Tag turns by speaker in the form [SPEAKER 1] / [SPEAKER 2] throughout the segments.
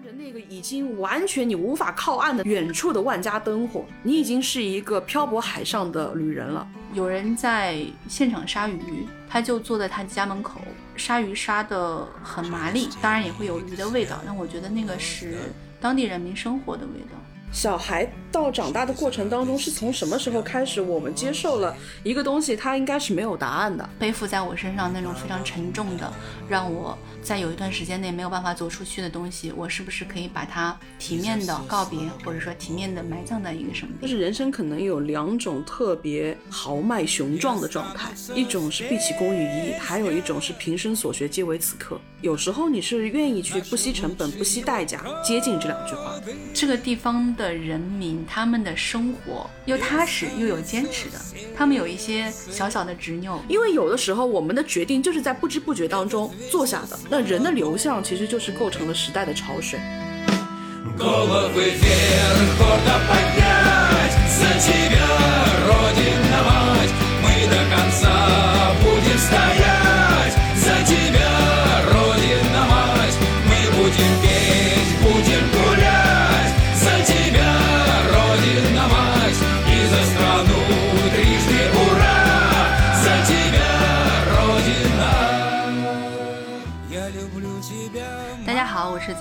[SPEAKER 1] 看着那个已经完全你无法靠岸的远处的万家灯火，你已经是一个漂泊海上的旅人了。
[SPEAKER 2] 有人在现场杀鱼，他就坐在他家门口，杀鱼杀的很麻利，当然也会有鱼的味道，但我觉得那个是当地人民生活的味道。
[SPEAKER 1] 小孩到长大的过程当中，是从什么时候开始，我们接受了一个东西，它应该是没有答案的，
[SPEAKER 2] 背负在我身上那种非常沉重的，让我。在有一段时间内没有办法走出去的东西，我是不是可以把它体面的告别，或者说体面的埋葬在一个什么？
[SPEAKER 1] 就是人生可能有两种特别豪迈雄壮的状态，一种是毕其功于一，还有一种是平生所学皆为此刻。有时候你是愿意去不惜成本、不惜代价接近这两句话。
[SPEAKER 2] 这个地方的人民，他们的生活又踏实又有坚持的，他们有一些小小的执拗，
[SPEAKER 1] 因为有的时候我们的决定就是在不知不觉当中做下的。那人的流向其实就是构成了时代的潮水。
[SPEAKER 2] 是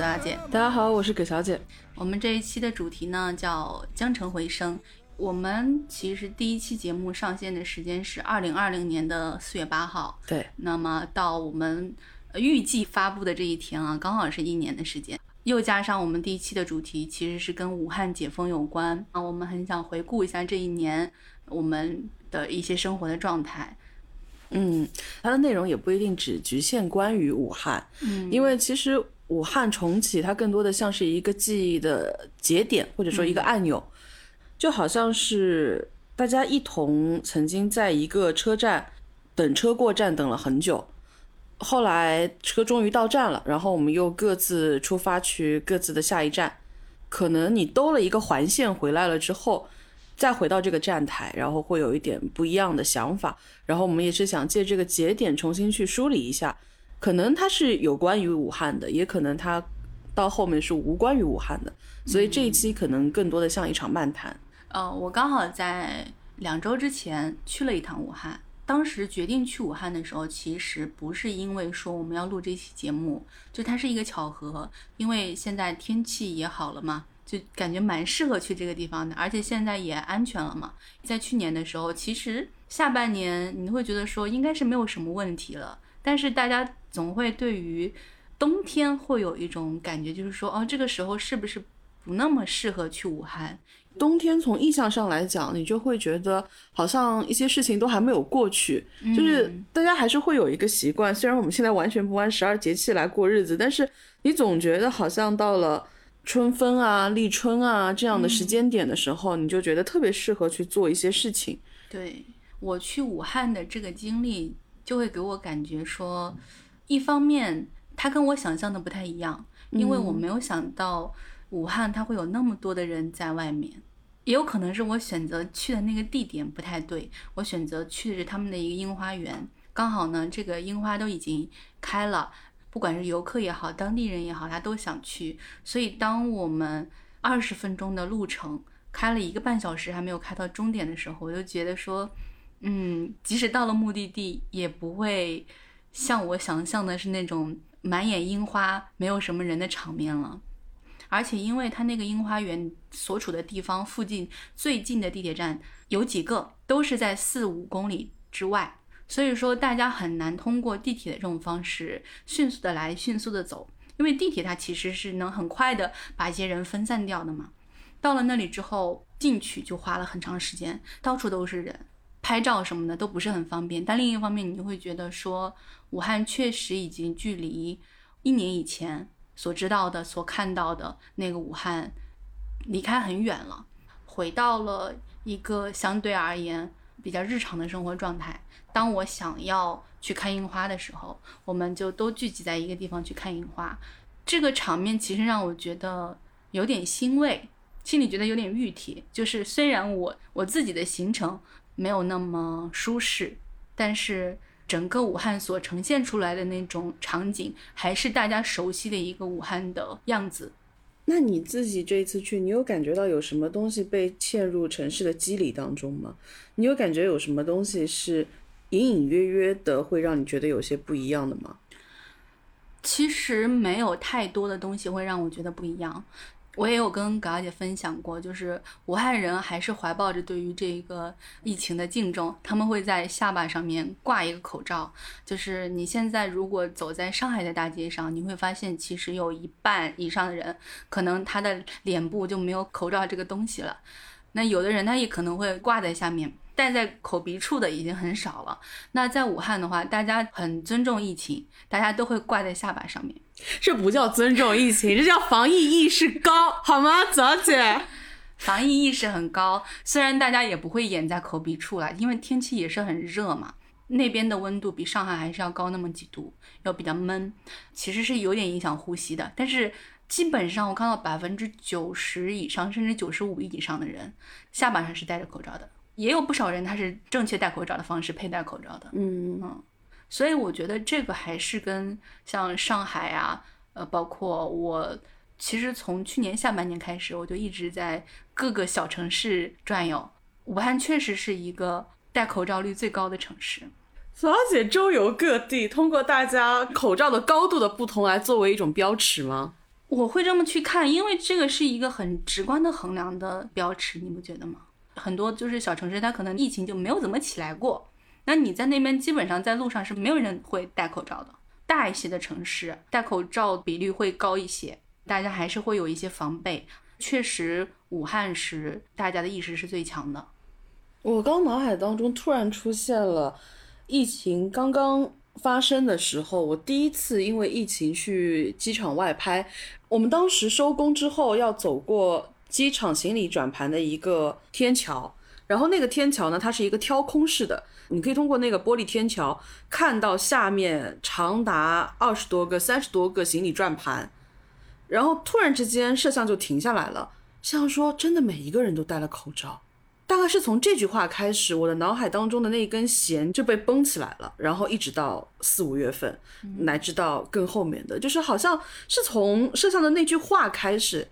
[SPEAKER 2] 泽小姐，
[SPEAKER 1] 大家好，我是葛小姐。
[SPEAKER 2] 我们这一期的主题呢叫《江城回声》。我们其实第一期节目上线的时间是二零二零年的四月八号，
[SPEAKER 1] 对。
[SPEAKER 2] 那么到我们预计发布的这一天啊，刚好是一年的时间。又加上我们第一期的主题其实是跟武汉解封有关啊，我们很想回顾一下这一年我们的一些生活的状态。
[SPEAKER 1] 嗯，它的内容也不一定只局限关于武汉，
[SPEAKER 2] 嗯，
[SPEAKER 1] 因为其实。武汉重启，它更多的像是一个记忆的节点，或者说一个按钮，就好像是大家一同曾经在一个车站等车过站，等了很久，后来车终于到站了，然后我们又各自出发去各自的下一站，可能你兜了一个环线回来了之后，再回到这个站台，然后会有一点不一样的想法，然后我们也是想借这个节点重新去梳理一下。可能它是有关于武汉的，也可能它到后面是无关于武汉的，所以这一期可能更多的像一场漫谈。
[SPEAKER 2] 呃，我刚好在两周之前去了一趟武汉，当时决定去武汉的时候，其实不是因为说我们要录这期节目，就它是一个巧合，因为现在天气也好了嘛，就感觉蛮适合去这个地方的，而且现在也安全了嘛。在去年的时候，其实下半年你会觉得说应该是没有什么问题了。但是大家总会对于冬天会有一种感觉，就是说，哦，这个时候是不是不那么适合去武汉？
[SPEAKER 1] 冬天从意象上来讲，你就会觉得好像一些事情都还没有过去，就是大家还是会有一个习惯。虽然我们现在完全不按十二节气来过日子，但是你总觉得好像到了春分啊、立春啊这样的时间点的时候，你就觉得特别适合去做一些事情。
[SPEAKER 2] 对我去武汉的这个经历。就会给我感觉说，一方面它跟我想象的不太一样，因为我没有想到武汉它会有那么多的人在外面，也有可能是我选择去的那个地点不太对，我选择去的是他们的一个樱花园，刚好呢这个樱花都已经开了，不管是游客也好，当地人也好，他都想去，所以当我们二十分钟的路程开了一个半小时还没有开到终点的时候，我就觉得说。嗯，即使到了目的地，也不会像我想象的是那种满眼樱花、没有什么人的场面了。而且，因为它那个樱花园所处的地方附近最近的地铁站有几个，都是在四五公里之外，所以说大家很难通过地铁的这种方式迅速的来、迅速的走。因为地铁它其实是能很快的把一些人分散掉的嘛。到了那里之后，进去就花了很长时间，到处都是人。拍照什么的都不是很方便，但另一方面，你就会觉得说，武汉确实已经距离一年以前所知道的、所看到的那个武汉离开很远了，回到了一个相对而言比较日常的生活状态。当我想要去看樱花的时候，我们就都聚集在一个地方去看樱花，这个场面其实让我觉得有点欣慰，心里觉得有点熨帖。就是虽然我我自己的行程。没有那么舒适，但是整个武汉所呈现出来的那种场景，还是大家熟悉的一个武汉的样子。
[SPEAKER 1] 那你自己这一次去，你有感觉到有什么东西被嵌入城市的肌理当中吗？你有感觉有什么东西是隐隐约约的会让你觉得有些不一样的吗？
[SPEAKER 2] 其实没有太多的东西会让我觉得不一样。我也有跟葛小姐分享过，就是武汉人还是怀抱着对于这个疫情的敬重，他们会在下巴上面挂一个口罩。就是你现在如果走在上海的大街上，你会发现其实有一半以上的人，可能他的脸部就没有口罩这个东西了。那有的人他也可能会挂在下面。戴在口鼻处的已经很少了。那在武汉的话，大家很尊重疫情，大家都会挂在下巴上面。
[SPEAKER 1] 这不叫尊重疫情，这叫防疫意识高，好吗，泽姐？
[SPEAKER 2] 防疫意识很高，虽然大家也不会掩在口鼻处了，因为天气也是很热嘛。那边的温度比上海还是要高那么几度，要比较闷，其实是有点影响呼吸的。但是基本上我看到百分之九十以上，甚至九十五以上的人下巴上是戴着口罩的。也有不少人他是正确戴口罩的方式佩戴口罩的，
[SPEAKER 1] 嗯
[SPEAKER 2] 嗯，所以我觉得这个还是跟像上海啊，呃，包括我，其实从去年下半年开始，我就一直在各个小城市转悠。武汉确实是一个戴口罩率最高的城市。
[SPEAKER 1] 索姐周游各地，通过大家口罩的高度的不同来作为一种标尺吗？
[SPEAKER 2] 我会这么去看，因为这个是一个很直观的衡量的标尺，你不觉得吗？很多就是小城市，它可能疫情就没有怎么起来过。那你在那边基本上在路上是没有人会戴口罩的。大一些的城市戴口罩比率会高一些，大家还是会有一些防备。确实，武汉是大家的意识是最强的。
[SPEAKER 1] 我刚脑海当中突然出现了疫情刚刚发生的时候，我第一次因为疫情去机场外拍。我们当时收工之后要走过。机场行李转盘的一个天桥，然后那个天桥呢，它是一个挑空式的，你可以通过那个玻璃天桥看到下面长达二十多个、三十多个行李转盘，然后突然之间摄像就停下来了，像说真的每一个人都戴了口罩，大概是从这句话开始，我的脑海当中的那一根弦就被绷起来了，然后一直到四五月份，乃至到更后面的，就是好像是从摄像的那句话开始。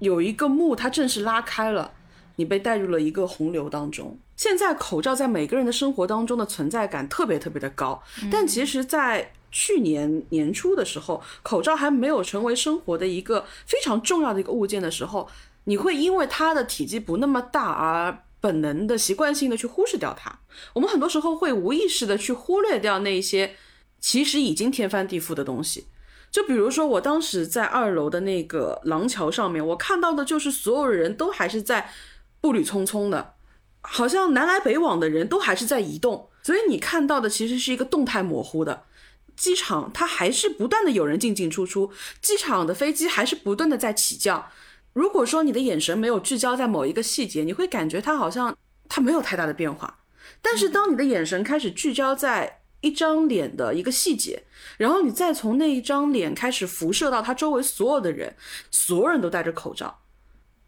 [SPEAKER 1] 有一个幕，它正式拉开了，你被带入了一个洪流当中。现在口罩在每个人的生活当中的存在感特别特别的高，但其实，在去年年初的时候，口罩还没有成为生活的一个非常重要的一个物件的时候，你会因为它的体积不那么大而本能的习惯性的去忽视掉它。我们很多时候会无意识的去忽略掉那些其实已经天翻地覆的东西。就比如说，我当时在二楼的那个廊桥上面，我看到的就是所有人都还是在步履匆匆的，好像南来北往的人都还是在移动，所以你看到的其实是一个动态模糊的机场，它还是不断的有人进进出出，机场的飞机还是不断的在起降。如果说你的眼神没有聚焦在某一个细节，你会感觉它好像它没有太大的变化，但是当你的眼神开始聚焦在一张脸的一个细节。然后你再从那一张脸开始辐射到他周围所有的人，所有人都戴着口罩，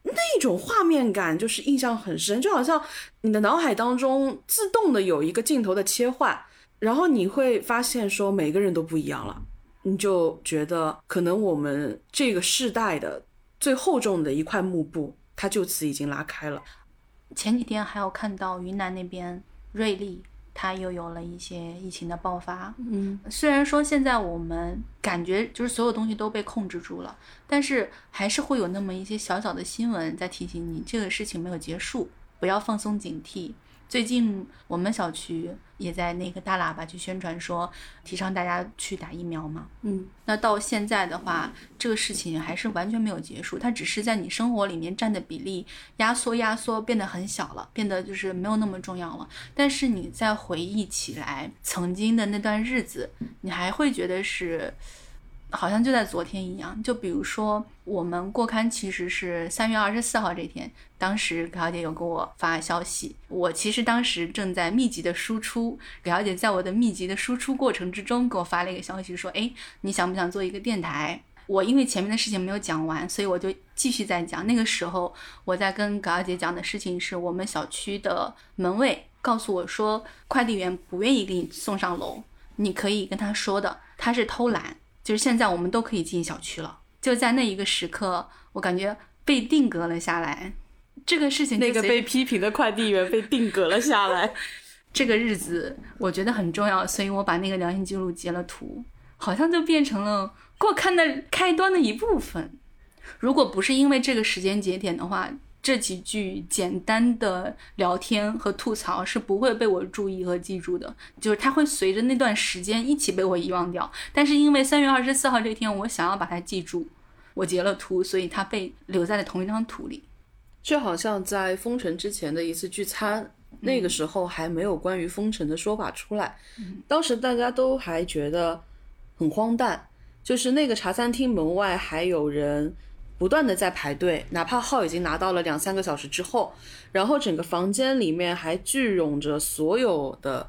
[SPEAKER 1] 那种画面感就是印象很深，就好像你的脑海当中自动的有一个镜头的切换，然后你会发现说每个人都不一样了，你就觉得可能我们这个世代的最厚重的一块幕布，它就此已经拉开了。
[SPEAKER 2] 前几天还有看到云南那边瑞丽。它又有了一些疫情的爆发，
[SPEAKER 1] 嗯，
[SPEAKER 2] 虽然说现在我们感觉就是所有东西都被控制住了，但是还是会有那么一些小小的新闻在提醒你，这个事情没有结束，不要放松警惕。最近我们小区也在那个大喇叭去宣传说，提倡大家去打疫苗嘛。
[SPEAKER 1] 嗯，
[SPEAKER 2] 那到现在的话，这个事情还是完全没有结束，它只是在你生活里面占的比例压缩压缩，变得很小了，变得就是没有那么重要了。但是你再回忆起来曾经的那段日子，你还会觉得是。好像就在昨天一样，就比如说我们过刊其实是三月二十四号这天，当时葛小姐有给我发消息，我其实当时正在密集的输出，葛小姐在我的密集的输出过程之中给我发了一个消息，说，哎，你想不想做一个电台？我因为前面的事情没有讲完，所以我就继续在讲。那个时候我在跟葛小姐讲的事情是我们小区的门卫告诉我说，快递员不愿意给你送上楼，你可以跟他说的，他是偷懒。就是现在，我们都可以进小区了。就在那一个时刻，我感觉被定格了下来。这个事情
[SPEAKER 1] 那个被批评的快递员被定格了下来。
[SPEAKER 2] 这个日子我觉得很重要，所以我把那个聊天记录截了图，好像就变成了过看的开端的一部分。如果不是因为这个时间节点的话，这几句简单的聊天和吐槽是不会被我注意和记住的，就是它会随着那段时间一起被我遗忘掉。但是因为三月二十四号这天，我想要把它记住，我截了图，所以它被留在了同一张图里。
[SPEAKER 1] 就好像在封城之前的一次聚餐，那个时候还没有关于封城的说法出来，当时大家都还觉得很荒诞，就是那个茶餐厅门外还有人不断的在排队，哪怕号已经拿到了两三个小时之后，然后整个房间里面还聚拢着所有的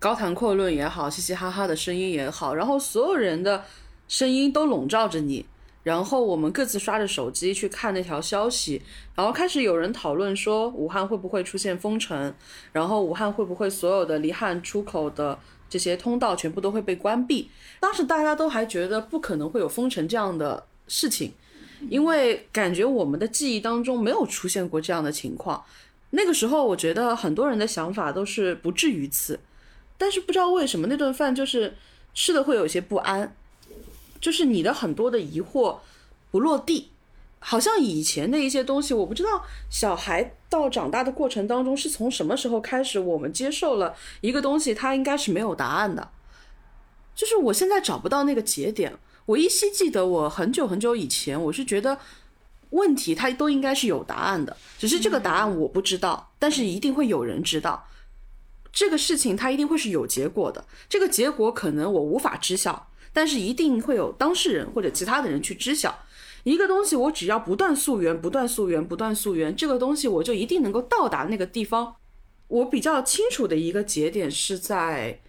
[SPEAKER 1] 高谈阔论也好，嘻嘻哈哈的声音也好，然后所有人的声音都笼罩着你。然后我们各自刷着手机去看那条消息，然后开始有人讨论说武汉会不会出现封城，然后武汉会不会所有的离汉出口的这些通道全部都会被关闭。当时大家都还觉得不可能会有封城这样的事情，因为感觉我们的记忆当中没有出现过这样的情况。那个时候我觉得很多人的想法都是不至于此，但是不知道为什么那顿饭就是吃的会有些不安。就是你的很多的疑惑不落地，好像以前的一些东西，我不知道小孩到长大的过程当中是从什么时候开始，我们接受了一个东西，它应该是没有答案的。就是我现在找不到那个节点，我依稀记得我很久很久以前，我是觉得问题它都应该是有答案的，只是这个答案我不知道，但是一定会有人知道。这个事情它一定会是有结果的，这个结果可能我无法知晓。但是一定会有当事人或者其他的人去知晓一个东西，我只要不断溯源、不断溯源、不断溯源，这个东西我就一定能够到达那个地方。我比较清楚的一个节点是在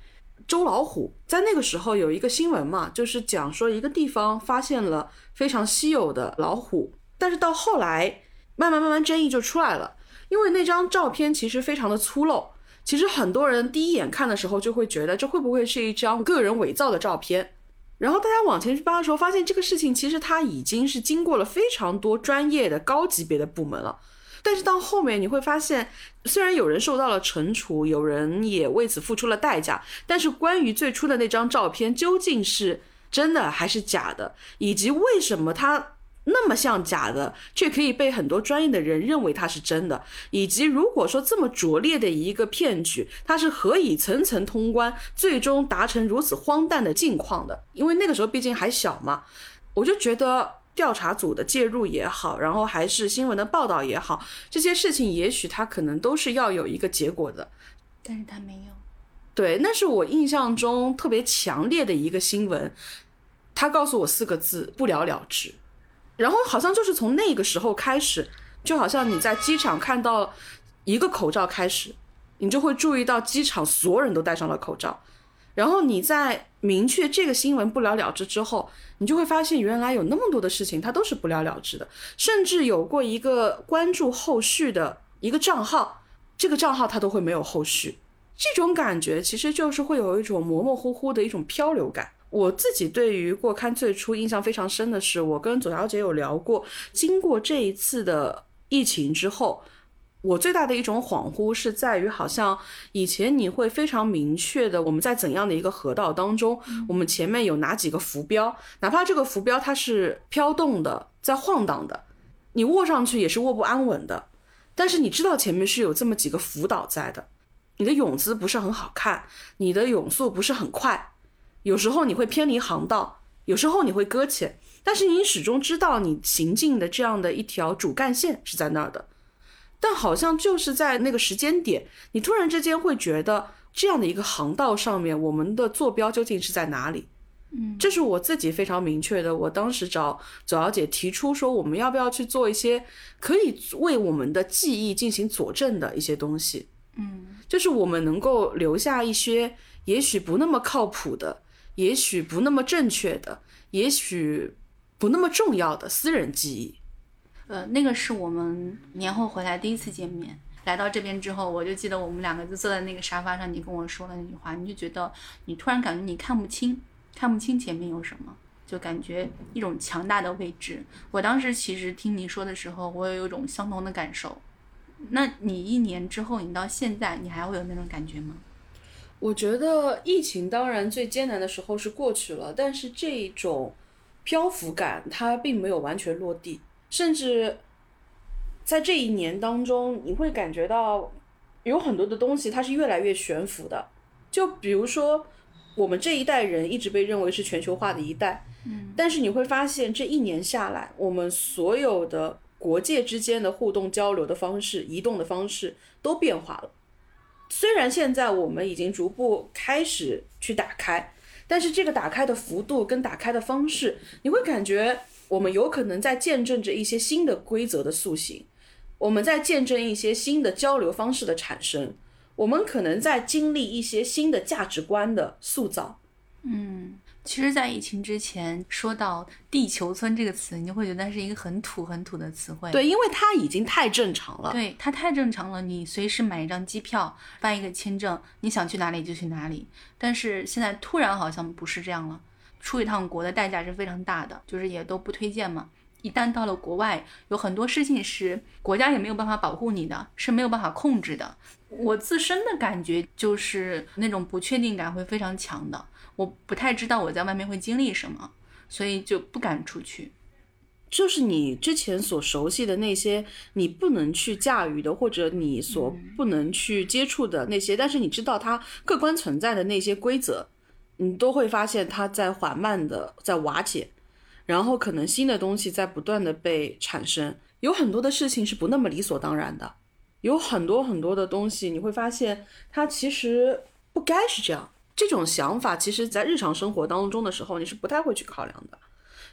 [SPEAKER 1] 周老虎，在那个时候有一个新闻嘛，就是讲说一个地方发现了非常稀有的老虎，但是到后来慢慢慢慢争议就出来了，因为那张照片其实非常的粗陋，其实很多人第一眼看的时候就会觉得这会不会是一张个人伪造的照片。然后大家往前去扒的时候，发现这个事情其实它已经是经过了非常多专业的高级别的部门了。但是到后面你会发现，虽然有人受到了惩处，有人也为此付出了代价，但是关于最初的那张照片究竟是真的还是假的，以及为什么它。那么像假的，却可以被很多专业的人认为它是真的，以及如果说这么拙劣的一个骗局，它是何以层层通关，最终达成如此荒诞的境况的？因为那个时候毕竟还小嘛，我就觉得调查组的介入也好，然后还是新闻的报道也好，这些事情也许它可能都是要有一个结果的，
[SPEAKER 2] 但是它没有。
[SPEAKER 1] 对，那是我印象中特别强烈的一个新闻，他告诉我四个字：不了了之。然后好像就是从那个时候开始，就好像你在机场看到一个口罩开始，你就会注意到机场所有人都戴上了口罩。然后你在明确这个新闻不了了之之后，你就会发现原来有那么多的事情它都是不了了之的，甚至有过一个关注后续的一个账号，这个账号它都会没有后续。这种感觉其实就是会有一种模模糊糊的一种漂流感。我自己对于过刊最初印象非常深的是，我跟左小姐有聊过，经过这一次的疫情之后，我最大的一种恍惚是在于，好像以前你会非常明确的，我们在怎样的一个河道当中，我们前面有哪几个浮标，哪怕这个浮标它是飘动的，在晃荡的，你握上去也是握不安稳的，但是你知道前面是有这么几个浮岛在的，你的泳姿不是很好看，你的泳速不是很快。有时候你会偏离航道，有时候你会搁浅，但是你始终知道你行进的这样的一条主干线是在那儿的。但好像就是在那个时间点，你突然之间会觉得这样的一个航道上面，我们的坐标究竟是在哪里？
[SPEAKER 2] 嗯，
[SPEAKER 1] 这是我自己非常明确的。我当时找左小姐提出说，我们要不要去做一些可以为我们的记忆进行佐证的一些东西？
[SPEAKER 2] 嗯，
[SPEAKER 1] 就是我们能够留下一些也许不那么靠谱的。也许不那么正确的，也许不那么重要的私人记忆。
[SPEAKER 2] 呃，那个是我们年后回来第一次见面。来到这边之后，我就记得我们两个就坐在那个沙发上，你跟我说的那句话，你就觉得你突然感觉你看不清，看不清前面有什么。就感觉一种强大的未知。我当时其实听你说的时候，我也有一种相同的感受。那你一年之后，你到现在，你还会有那种感觉吗？
[SPEAKER 1] 我觉得疫情当然最艰难的时候是过去了，但是这种漂浮感它并没有完全落地，甚至在这一年当中，你会感觉到有很多的东西它是越来越悬浮的。就比如说，我们这一代人一直被认为是全球化的一代，
[SPEAKER 2] 嗯，
[SPEAKER 1] 但是你会发现这一年下来，我们所有的国界之间的互动交流的方式、移动的方式都变化了。虽然现在我们已经逐步开始去打开，但是这个打开的幅度跟打开的方式，你会感觉我们有可能在见证着一些新的规则的塑形，我们在见证一些新的交流方式的产生，我们可能在经历一些新的价值观的塑造。
[SPEAKER 2] 嗯，其实，在疫情之前，说到“地球村”这个词，你就会觉得它是一个很土、很土的词汇。
[SPEAKER 1] 对，因为它已经太正常了。
[SPEAKER 2] 对，它太正常了。你随时买一张机票，办一个签证，你想去哪里就去哪里。但是现在突然好像不是这样了，出一趟国的代价是非常大的，就是也都不推荐嘛。一旦到了国外，有很多事情是国家也没有办法保护你的，是没有办法控制的。我自身的感觉就是那种不确定感会非常强的。我不太知道我在外面会经历什么，所以就不敢出去。
[SPEAKER 1] 就是你之前所熟悉的那些，你不能去驾驭的，或者你所不能去接触的那些，但是你知道它客观存在的那些规则，你都会发现它在缓慢的在瓦解，然后可能新的东西在不断的被产生。有很多的事情是不那么理所当然的，有很多很多的东西，你会发现它其实不该是这样。这种想法，其实在日常生活当中的时候，你是不太会去考量的，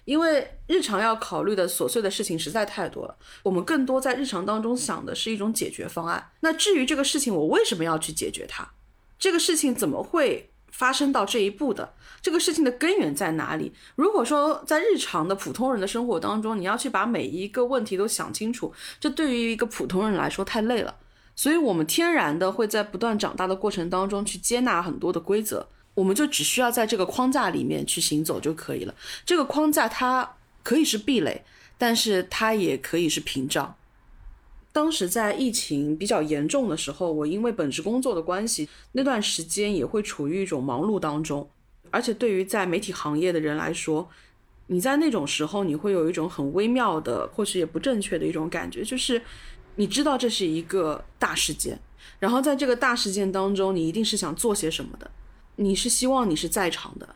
[SPEAKER 1] 因为日常要考虑的琐碎的事情实在太多了。我们更多在日常当中想的是一种解决方案。那至于这个事情，我为什么要去解决它？这个事情怎么会发生到这一步的？这个事情的根源在哪里？如果说在日常的普通人的生活当中，你要去把每一个问题都想清楚，这对于一个普通人来说太累了。所以，我们天然的会在不断长大的过程当中去接纳很多的规则，我们就只需要在这个框架里面去行走就可以了。这个框架它可以是壁垒，但是它也可以是屏障。当时在疫情比较严重的时候，我因为本职工作的关系，那段时间也会处于一种忙碌当中。而且，对于在媒体行业的人来说，你在那种时候，你会有一种很微妙的，或许也不正确的一种感觉，就是。你知道这是一个大事件，然后在这个大事件当中，你一定是想做些什么的。你是希望你是在场的，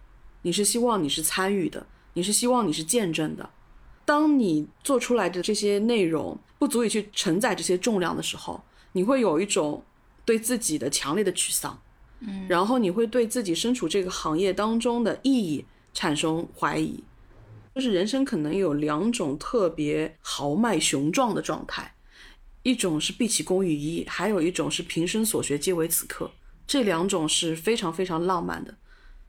[SPEAKER 1] 你是希望你是参与的，你是希望你是见证的。当你做出来的这些内容不足以去承载这些重量的时候，你会有一种对自己的强烈的沮丧，
[SPEAKER 2] 嗯，
[SPEAKER 1] 然后你会对自己身处这个行业当中的意义产生怀疑。就是人生可能有两种特别豪迈雄壮的状态。一种是毕其功于一，还有一种是平生所学皆为此刻。这两种是非常非常浪漫的。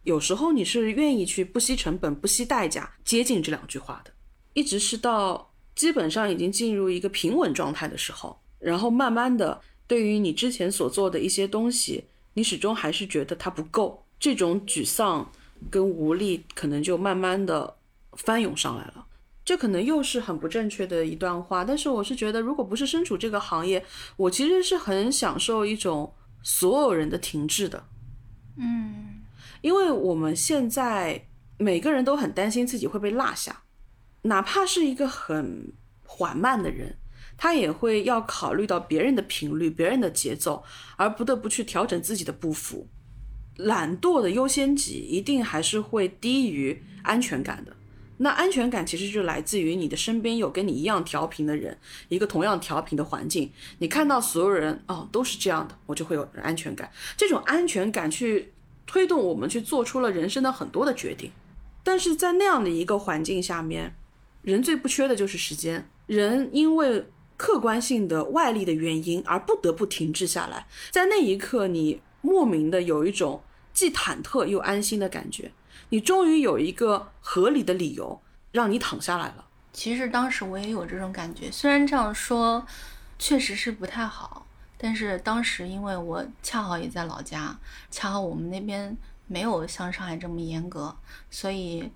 [SPEAKER 1] 有时候你是愿意去不惜成本、不惜代价接近这两句话的。一直是到基本上已经进入一个平稳状态的时候，然后慢慢的，对于你之前所做的一些东西，你始终还是觉得它不够。这种沮丧跟无力，可能就慢慢的翻涌上来了。这可能又是很不正确的一段话，但是我是觉得，如果不是身处这个行业，我其实是很享受一种所有人的停滞的，
[SPEAKER 2] 嗯，
[SPEAKER 1] 因为我们现在每个人都很担心自己会被落下，哪怕是一个很缓慢的人，他也会要考虑到别人的频率、别人的节奏，而不得不去调整自己的步幅。懒惰的优先级一定还是会低于安全感的。那安全感其实就来自于你的身边有跟你一样调频的人，一个同样调频的环境。你看到所有人哦都是这样的，我就会有安全感。这种安全感去推动我们去做出了人生的很多的决定。但是在那样的一个环境下面，人最不缺的就是时间。人因为客观性的外力的原因而不得不停滞下来，在那一刻，你莫名的有一种既忐忑又安心的感觉。你终于有一个合理的理由让你躺下来了。
[SPEAKER 2] 其实当时我也有这种感觉，虽然这样说确实是不太好，但是当时因为我恰好也在老家，恰好我们那边没有像上海这么严格，所以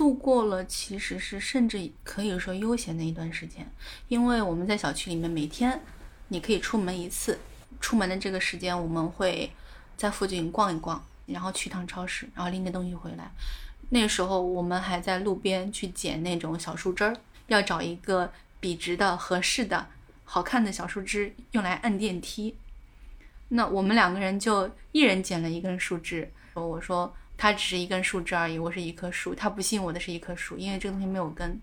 [SPEAKER 2] 度过了其实是甚至可以说悠闲的一段时间，因为我们在小区里面每天你可以出门一次，出门的这个时间我们会在附近逛一逛，然后去趟超市，然后拎着东西回来。那时候我们还在路边去捡那种小树枝儿，要找一个笔直的、合适的、好看的小树枝用来按电梯。那我们两个人就一人捡了一根树枝，我说。它只是一根树枝而已，我是一棵树。他不信我的是一棵树，因为这个东西没有根。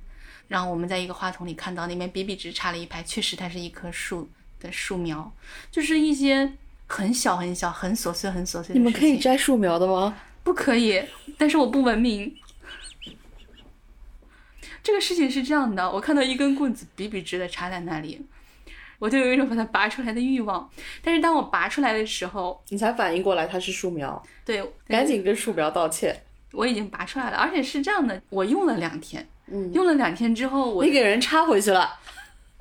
[SPEAKER 2] 然后我们在一个话筒里看到那边笔笔直插了一排，确实它是一棵树的树苗，就是一些很小很小、很琐碎、很琐碎的。
[SPEAKER 1] 你们可以摘树苗的吗？
[SPEAKER 2] 不可以，但是我不文明。这个事情是这样的，我看到一根棍子笔笔直的插在那里。我就有一种把它拔出来的欲望，但是当我拔出来的时候，
[SPEAKER 1] 你才反应过来它是树苗，
[SPEAKER 2] 对，
[SPEAKER 1] 赶紧跟树苗道歉。
[SPEAKER 2] 我已经拔出来了，而且是这样的，我用了两天，
[SPEAKER 1] 嗯，
[SPEAKER 2] 用了两天之后，我
[SPEAKER 1] 你给人插回去了。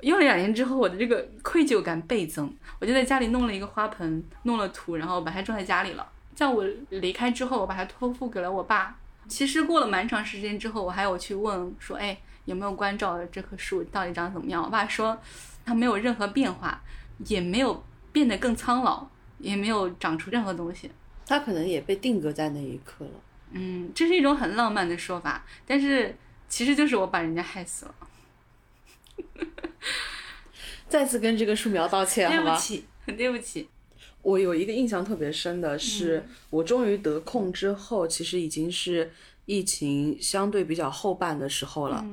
[SPEAKER 2] 用了两天之后，我的这个愧疚感倍增，我就在家里弄了一个花盆，弄了土，然后把它种在家里了。在我离开之后，我把它托付给了我爸。其实过了蛮长时间之后，我还有去问说，哎，有没有关照这棵树到底长怎么样？我爸说。它没有任何变化，也没有变得更苍老，也没有长出任何东西。
[SPEAKER 1] 它可能也被定格在那一刻了。
[SPEAKER 2] 嗯，这是一种很浪漫的说法，但是其实就是我把人家害死了。
[SPEAKER 1] 再次跟这个树苗道歉，
[SPEAKER 2] 对不起，很对不起。
[SPEAKER 1] 我有一个印象特别深的是，我终于得空之后，其实已经是疫情相对比较后半的时候了。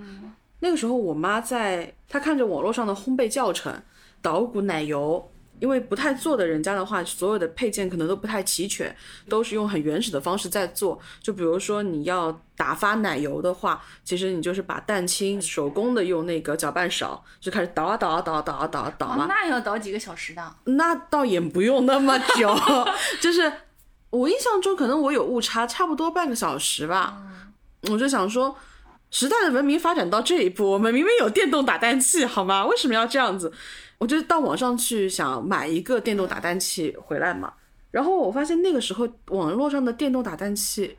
[SPEAKER 1] 那个时候，我妈在，她看着网络上的烘焙教程，捣鼓奶油，因为不太做的人家的话，所有的配件可能都不太齐全，都是用很原始的方式在做。就比如说你要打发奶油的话，其实你就是把蛋清手工的用那个搅拌勺就开始捣啊捣啊捣啊捣啊捣啊捣嘛。
[SPEAKER 2] 那要捣几个小时的？
[SPEAKER 1] 那倒也不用那么久，就是我印象中可能我有误差，差不多半个小时吧。我就想说。时代的文明发展到这一步，我们明明有电动打蛋器，好吗？为什么要这样子？我就到网上去想买一个电动打蛋器回来嘛。然后我发现那个时候网络上的电动打蛋器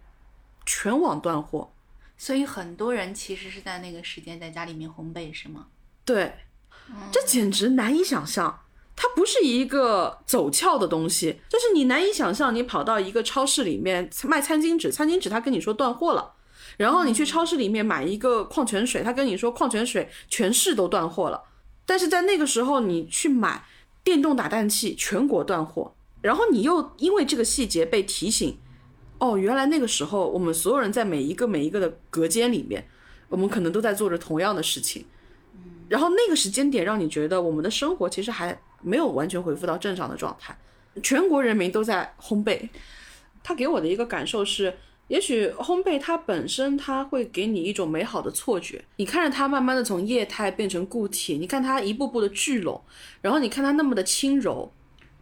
[SPEAKER 1] 全网断货，
[SPEAKER 2] 所以很多人其实是在那个时间在家里面烘焙，是吗？
[SPEAKER 1] 对，这简直难以想象。它不是一个走俏的东西，就是你难以想象，你跑到一个超市里面卖餐巾纸，餐巾纸他跟你说断货了。然后你去超市里面买一个矿泉水，他跟你说矿泉水全市都断货了。但是在那个时候，你去买电动打蛋器，全国断货。然后你又因为这个细节被提醒，哦，原来那个时候我们所有人在每一个每一个的隔间里面，我们可能都在做着同样的事情。然后那个时间点让你觉得我们的生活其实还没有完全恢复到正常的状态，全国人民都在烘焙。他给我的一个感受是。也许烘焙它本身，它会给你一种美好的错觉。你看着它慢慢的从液态变成固体，你看它一步步的聚拢，然后你看它那么的轻柔，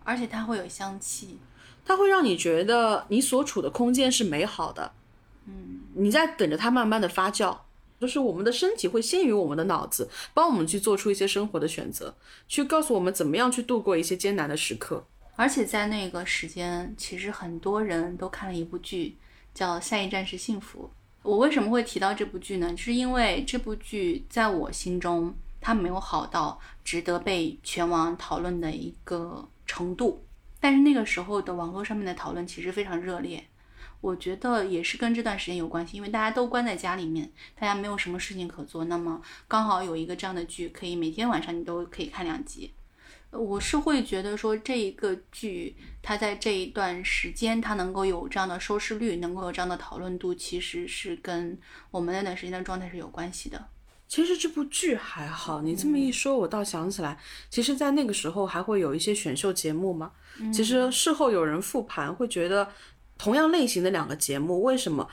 [SPEAKER 2] 而且它会有香气，
[SPEAKER 1] 它会让你觉得你所处的空间是美好的。
[SPEAKER 2] 嗯，
[SPEAKER 1] 你在等着它慢慢的发酵，就是我们的身体会先于我们的脑子，帮我们去做出一些生活的选择，去告诉我们怎么样去度过一些艰难的时刻。
[SPEAKER 2] 而且在那个时间，其实很多人都看了一部剧。叫下一站是幸福。我为什么会提到这部剧呢？就是因为这部剧在我心中，它没有好到值得被全网讨论的一个程度。但是那个时候的网络上面的讨论其实非常热烈，我觉得也是跟这段时间有关系，因为大家都关在家里面，大家没有什么事情可做，那么刚好有一个这样的剧，可以每天晚上你都可以看两集。我是会觉得说，这一个剧它在这一段时间它能够有这样的收视率，能够有这样的讨论度，其实是跟我们那段时间的状态是有关系的。
[SPEAKER 1] 其实这部剧还好，你这么一说，我倒想起来，其实，在那个时候还会有一些选秀节目嘛？其实事后有人复盘，会觉得同样类型的两个节目，为什么？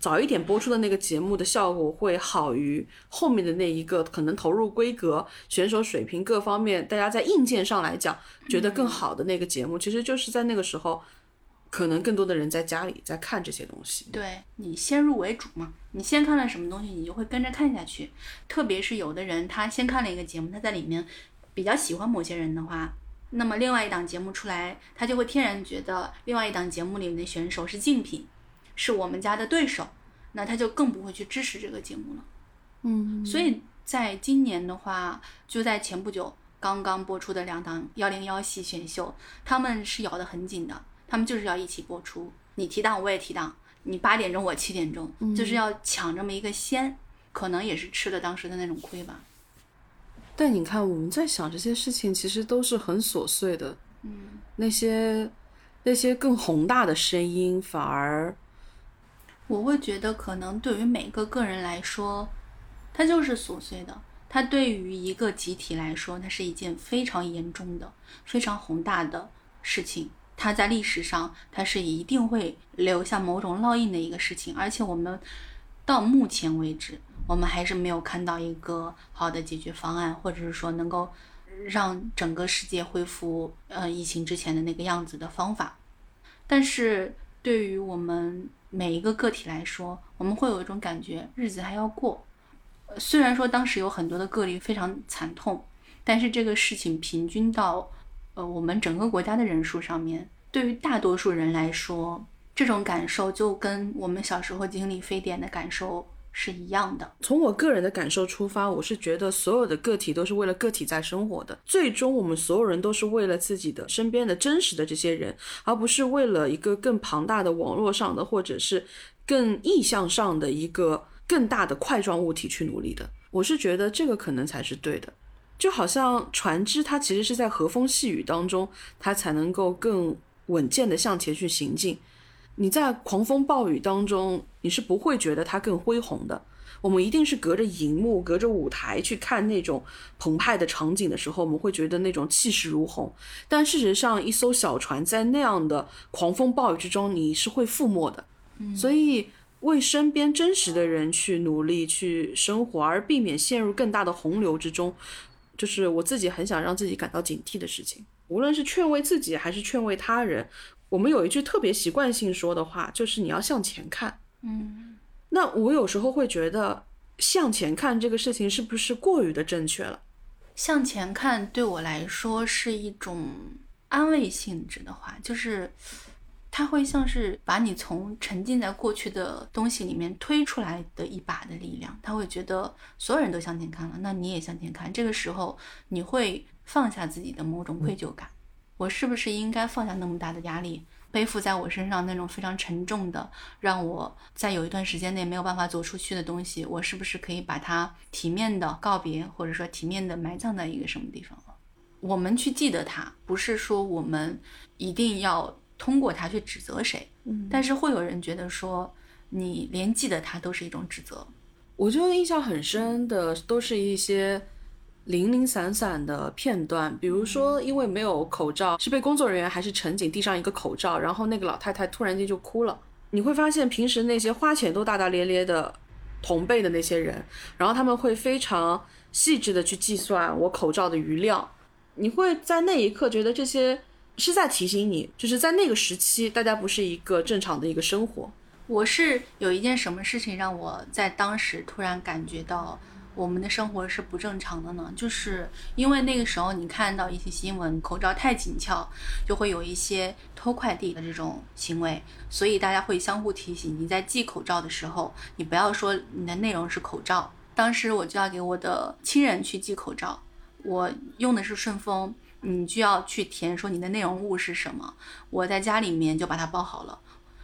[SPEAKER 1] 早一点播出的那个节目的效果会好于后面的那一个，可能投入规格、选手水平各方面，大家在硬件上来讲觉得更好的那个节目，其实就是在那个时候，可能更多的人在家里在看这些东西。
[SPEAKER 2] 对你先入为主嘛，你先看了什么东西，你就会跟着看下去。特别是有的人他先看了一个节目，他在里面比较喜欢某些人的话，那么另外一档节目出来，他就会天然觉得另外一档节目里面的选手是竞品。是我们家的对手，那他就更不会去支持这个节目了。
[SPEAKER 1] 嗯，
[SPEAKER 2] 所以在今年的话，就在前不久刚刚播出的两档幺零幺系选秀，他们是咬得很紧的，他们就是要一起播出，你提档我也提档，你八点钟我七点钟，就是要抢这么一个先，可能也是吃了当时的那种亏吧。
[SPEAKER 1] 但你看，我们在想这些事情，其实都是很琐碎的。
[SPEAKER 2] 嗯，
[SPEAKER 1] 那些那些更宏大的声音，反而
[SPEAKER 2] 我会觉得可能对于每个个人来说，它就是琐碎的；它对于一个集体来说，它是一件非常严重的、非常宏大的事情。它在历史上，它是一定会留下某种烙印的一个事情。而且我们到目前为止，我们还是没有看到一个好的解决方案，或者是说能够让整个世界恢复呃疫情之前的那个样子的方法。但是对于我们每一个个体来说，我们会有一种感觉，日子还要过。虽然说当时有很多的个例非常惨痛，但是这个事情平均到呃我们整个国家的人数上面，对于大多数人来说，这种感受就跟我们小时候经历非典的感受是一样的。
[SPEAKER 1] 从我个人的感受出发，我是觉得所有的个体都是为了个体在生活的。最终，我们所有人都是为了自己的身边的真实的这些人，而不是为了一个更庞大的网络上的，或者是更意向上的一个更大的块状物体去努力的。我是觉得这个可能才是对的。就好像船只，它其实是在和风细雨当中，它才能够更稳健的向前去行进。你在狂风暴雨当中，你是不会觉得它更恢宏的。我们一定是隔着荧幕、隔着舞台去看那种澎湃的场景的时候，我们会觉得那种气势如虹。但事实上，一艘小船在那样的狂风暴雨之中，你是会覆没的。所以，为身边真实的人去努力去生活，而避免陷入更大的洪流之中，就是我自己很想让自己感到警惕的事情。无论是劝慰自己还是劝慰他人，我们有一句特别习惯性说的话，就是你要向前看。
[SPEAKER 2] 嗯，
[SPEAKER 1] 那我有时候会觉得，向前看这个事情是不是过于的正确了？
[SPEAKER 2] 向前看对我来说是一种安慰性质的话，就是它会像是把你从沉浸在过去的东西里面推出来的一把的力量。他会觉得所有人都向前看了，那你也向前看。这个时候你会放下自己的某种愧疚感，我是不是应该放下那么大的压力？背负在我身上那种非常沉重的，让我在有一段时间内没有办法走出去的东西，我是不是可以把它体面的告别，或者说体面的埋葬在一个什么地方了？我们去记得它，不是说我们一定要通过它去指责谁，
[SPEAKER 1] 嗯
[SPEAKER 2] 但是会有人觉得说，你连记得它都是一种指责。
[SPEAKER 1] 我觉得印象很深的都是一些零零散散的片段，比如说因为没有口罩，是被工作人员还是乘警递上一个口罩，然后那个老太太突然间就哭了。你会发现，平时那些花钱都大大咧咧的同辈的那些人，然后他们会非常细致的去计算我口罩的余量。你会在那一刻觉得这些是在提醒你，就是在那个时期，大家不是一个正常的一个生活。
[SPEAKER 2] 我是有一件什么事情让我在当时突然感觉到我们的生活是不正常的呢？就是因为那个时候你看到一些新闻，口罩太紧俏，就会有一些偷快递的这种行为，所以大家会相互提醒，你在寄口罩的时候，你不要说你的内容是口罩。当时我就要给我的亲人去寄口罩，我用的是顺丰，你就要去填说你的内容物是什么。我在家里面就把它包好了。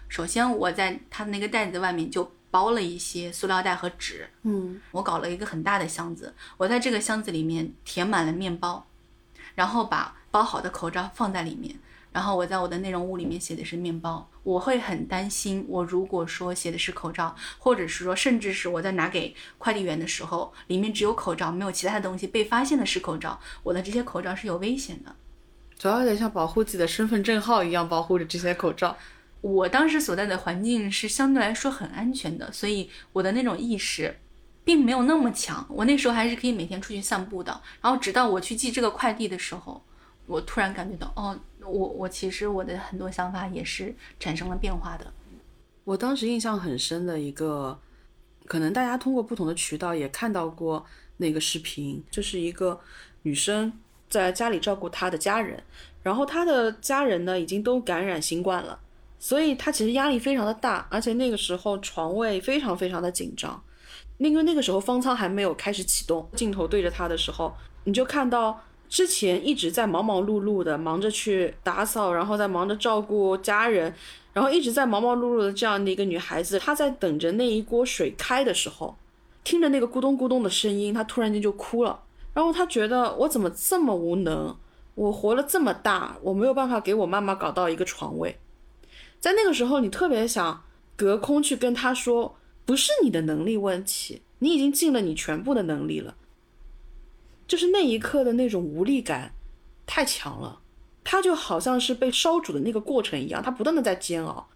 [SPEAKER 2] 首先，我在它那个袋子外面就包了一些塑料袋和纸，
[SPEAKER 1] 嗯，
[SPEAKER 2] 我搞了一个很大的箱子，我在这个箱子里面填满了面包，然后把包好的口罩放在里面，然后我在我的内容物里面写的是面包。我会很担心，我如果说写的是口罩，或者是说甚至是我在拿给快递员的时候，里面只有口罩，没有其他的东西，被发现的是口罩，我的这些口罩是有危险的。
[SPEAKER 1] 主要有点像保护自己的身份证号一样保护着这些口罩。
[SPEAKER 2] 我当时所在的环境是相对来说很安全的，所以我的那种意识并没有那么强。我那时候还是可以每天出去散步的。然后直到我去寄这个快递的时候，我突然感觉到，哦，我我其实我的很多想法也是产生了变化的。
[SPEAKER 1] 我当时印象很深的一个，可能大家通过不同的渠道也看到过那个视频，就是一个女生在家里照顾她的家人，然后她的家人呢已经都感染新冠了，所以他其实压力非常的大，而且那个时候床位非常非常的紧张。因为那个时候方舱还没有开始启动，镜头对着他的时候，你就看到之前一直在忙忙碌碌的忙着去打扫，然后在忙着照顾家人，然后一直在忙忙碌碌的这样的一个女孩子，她在等着那一锅水开的时候，听着那个咕咚咕咚的声音，她突然间就哭了。然后她觉得我怎么这么无能？我活了这么大，我没有办法给我妈妈搞到一个床位。在那个时候，你特别想隔空去跟他说。不是你的能力问题，你已经尽了你全部的能力了。就是那一刻的那种无力感，太强了。他就好像是被烧煮的那个过程一样，他不断的在煎熬。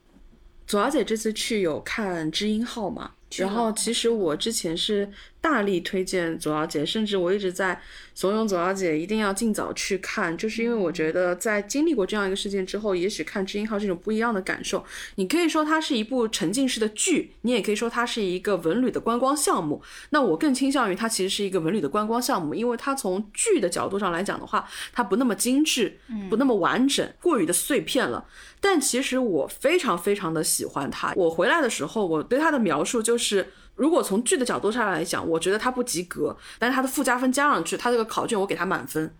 [SPEAKER 1] 左小姐这次去有看《知音号》吗？然后其实我之前是大力推荐左小姐，甚至我一直在怂恿左小姐一定要尽早去看，就是因为我觉得在经历过这样一个事件之后，也许看《知音号》这种不一样的感受。你可以说它是一部沉浸式的剧，你也可以说它是一个文旅的观光项目。那我更倾向于它其实是一个文旅的观光项目，因为它从剧的角度上来讲的话，它不那么精致，不那么完整，过于的碎片了。但其实我非常非常的喜欢它。我回来的时候，我对它的描述就是，是如果从剧的角度上来讲，我觉得它不及格，但是它的附加分加上去，它这个考卷我给它满分。